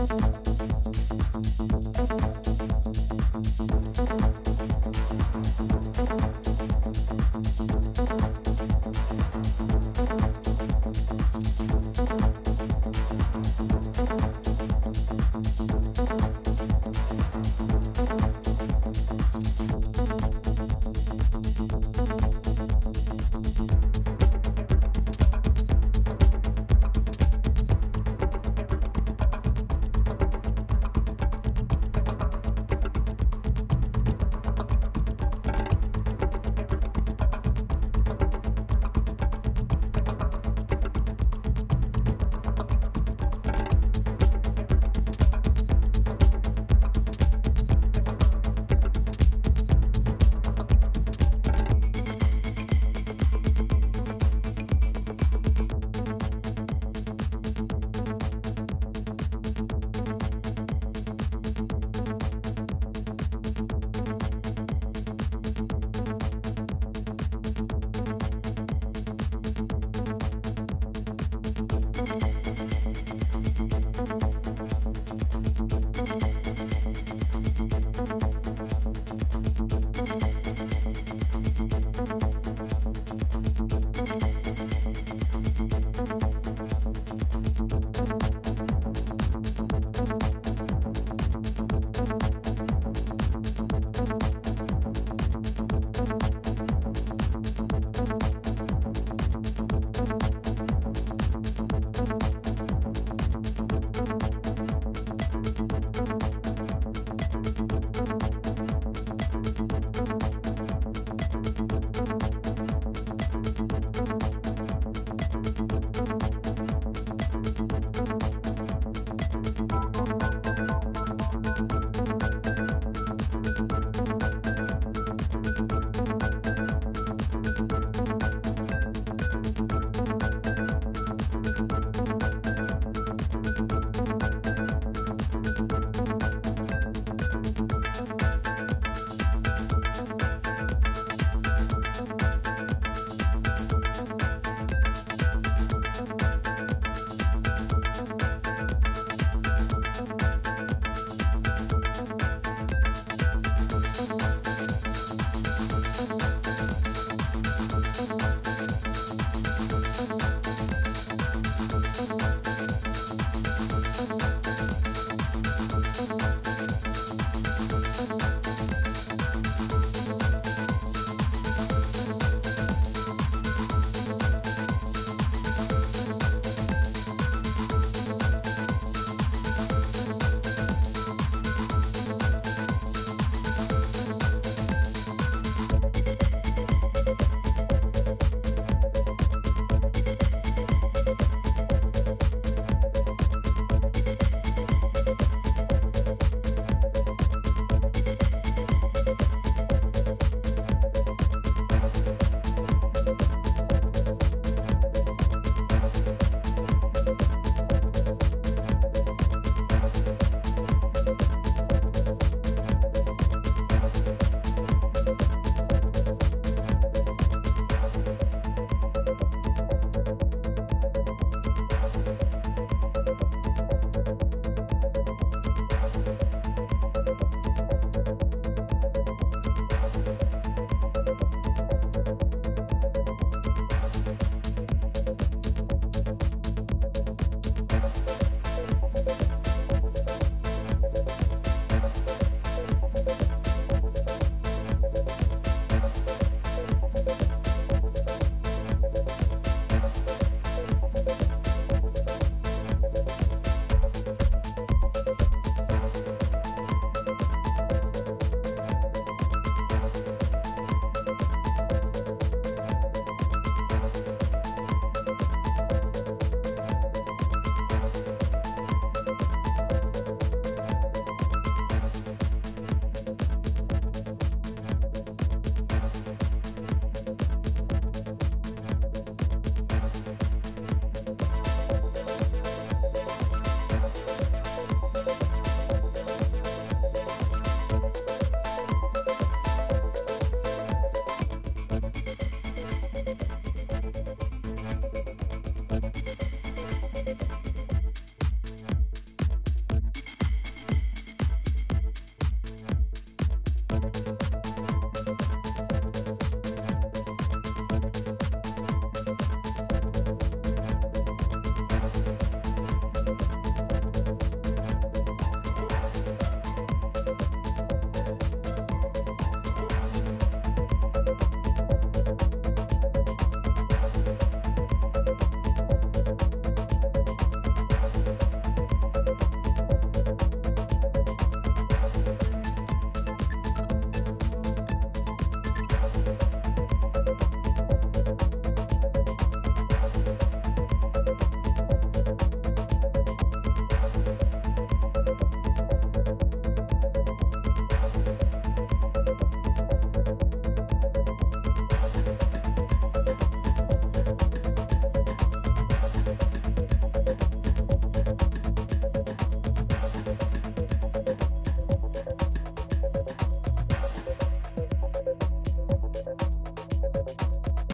Thank